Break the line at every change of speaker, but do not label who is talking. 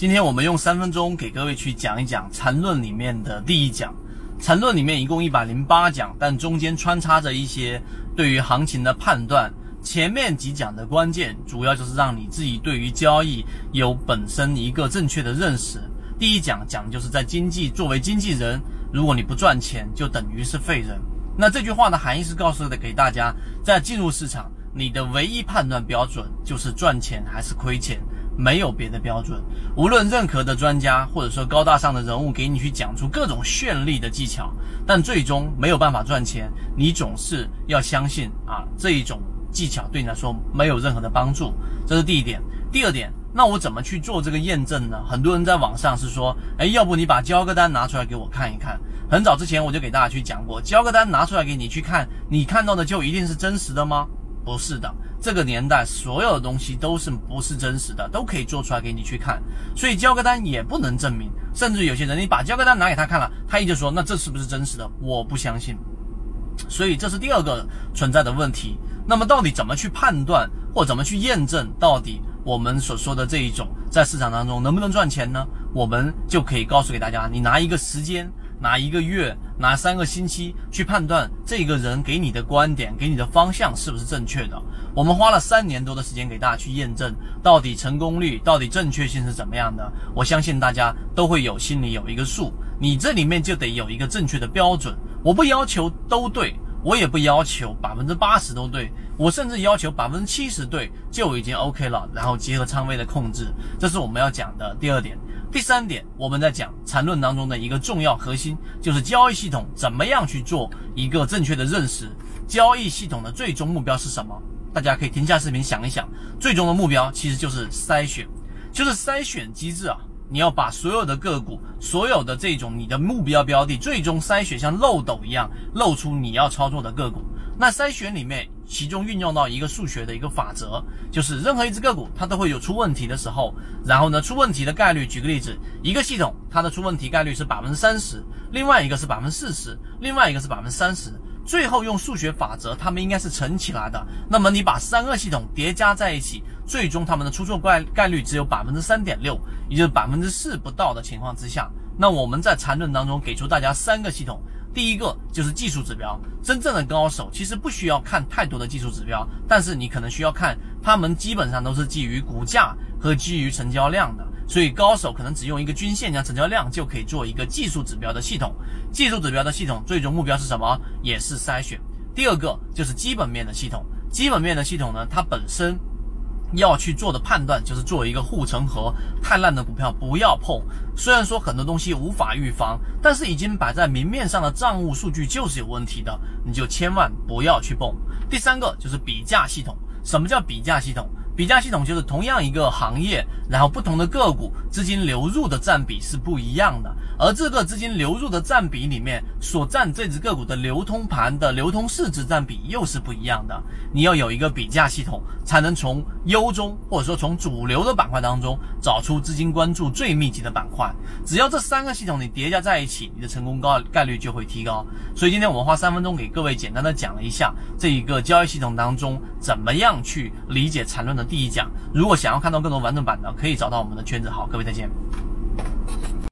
今天我们用三分钟给各位去讲一讲缠论里面的第一讲。缠论里面一共一百零八讲，但中间穿插着一些对于行情的判断。前面几讲的关键主要就是让你自己对于交易有本身一个正确的认识。第一讲讲就是在经济作为经纪人，如果你不赚钱，就等于是废人。那这句话的含义是告诉的给大家，在进入市场，你的唯一判断标准就是赚钱还是亏钱。没有别的标准，无论任何的专家或者说高大上的人物给你去讲出各种绚丽的技巧，但最终没有办法赚钱，你总是要相信啊这一种技巧对你来说没有任何的帮助，这是第一点。第二点，那我怎么去做这个验证呢？很多人在网上是说，哎，要不你把交割单拿出来给我看一看。很早之前我就给大家去讲过，交割单拿出来给你去看，你看到的就一定是真实的吗？不是的。这个年代，所有的东西都是不是真实的，都可以做出来给你去看，所以交割单也不能证明。甚至有些人，你把交割单拿给他看了，他一直说那这是不是真实的？我不相信。所以这是第二个存在的问题。那么到底怎么去判断或怎么去验证，到底我们所说的这一种在市场当中能不能赚钱呢？我们就可以告诉给大家，你拿一个时间。拿一个月，拿三个星期去判断这个人给你的观点、给你的方向是不是正确的。我们花了三年多的时间给大家去验证，到底成功率、到底正确性是怎么样的。我相信大家都会有心里有一个数。你这里面就得有一个正确的标准。我不要求都对，我也不要求百分之八十都对，我甚至要求百分之七十对就已经 OK 了。然后结合仓位的控制，这是我们要讲的第二点。第三点，我们在讲缠论当中的一个重要核心，就是交易系统怎么样去做一个正确的认识。交易系统的最终目标是什么？大家可以停下视频想一想，最终的目标其实就是筛选，就是筛选机制啊。你要把所有的个股，所有的这种你的目标标的，最终筛选像漏斗一样露出你要操作的个股。那筛选里面，其中运用到一个数学的一个法则，就是任何一只个股它都会有出问题的时候，然后呢，出问题的概率，举个例子，一个系统它的出问题概率是百分之三十，另外一个是百分之四十，另外一个是百分之三十，最后用数学法则，它们应该是乘起来的。那么你把三个系统叠加在一起，最终它们的出错概概率只有百分之三点六，也就是百分之四不到的情况之下，那我们在缠论当中给出大家三个系统。第一个就是技术指标，真正的高手其实不需要看太多的技术指标，但是你可能需要看，他们基本上都是基于股价和基于成交量的，所以高手可能只用一个均线加成交量就可以做一个技术指标的系统。技术指标的系统最终目标是什么？也是筛选。第二个就是基本面的系统，基本面的系统呢，它本身。要去做的判断就是做一个护城河，太烂的股票不要碰。虽然说很多东西无法预防，但是已经摆在明面上的账务数据就是有问题的，你就千万不要去碰。第三个就是比价系统，什么叫比价系统？比价系统就是同样一个行业，然后不同的个股资金流入的占比是不一样的，而这个资金流入的占比里面所占这只个股的流通盘的流通市值占比又是不一样的。你要有一个比价系统，才能从优中或者说从主流的板块当中找出资金关注最密集的板块。只要这三个系统你叠加在一起，你的成功高概率就会提高。所以今天我们花三分钟给各位简单的讲了一下这一个交易系统当中怎么样去理解缠论的。第一讲，如果想要看到更多完整版的，可以找到我们的圈子。好，各位再见。